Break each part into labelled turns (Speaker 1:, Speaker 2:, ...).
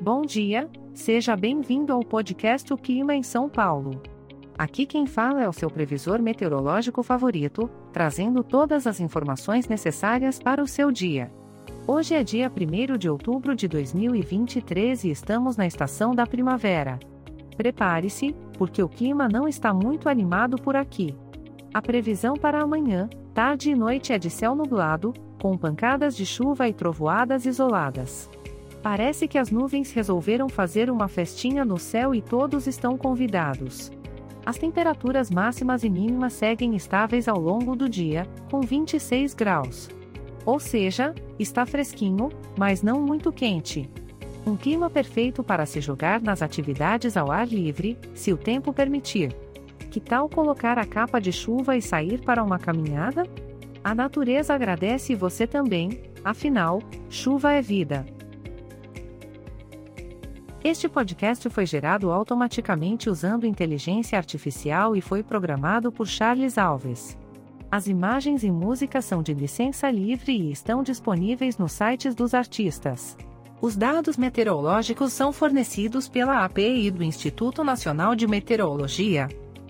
Speaker 1: Bom dia, seja bem-vindo ao podcast O Clima em São Paulo. Aqui quem fala é o seu previsor meteorológico favorito, trazendo todas as informações necessárias para o seu dia. Hoje é dia 1 de outubro de 2023 e estamos na estação da primavera. Prepare-se, porque o clima não está muito animado por aqui. A previsão para amanhã, tarde e noite é de céu nublado, com pancadas de chuva e trovoadas isoladas. Parece que as nuvens resolveram fazer uma festinha no céu e todos estão convidados. As temperaturas máximas e mínimas seguem estáveis ao longo do dia, com 26 graus. Ou seja, está fresquinho, mas não muito quente. Um clima perfeito para se jogar nas atividades ao ar livre, se o tempo permitir. Que tal colocar a capa de chuva e sair para uma caminhada? A natureza agradece você também, afinal, chuva é vida. Este podcast foi gerado automaticamente usando inteligência artificial e foi programado por Charles Alves. As imagens e músicas são de licença livre e estão disponíveis nos sites dos artistas. Os dados meteorológicos são fornecidos pela API do Instituto Nacional de Meteorologia.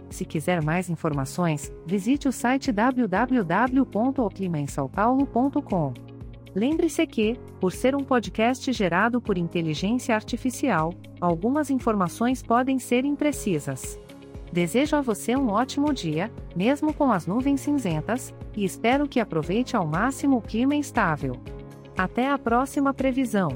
Speaker 1: Se quiser mais informações, visite o site www.oclimaemsaopaulo.com. Lembre-se que, por ser um podcast gerado por inteligência artificial, algumas informações podem ser imprecisas. Desejo a você um ótimo dia, mesmo com as nuvens cinzentas, e espero que aproveite ao máximo o clima instável. Até a próxima previsão.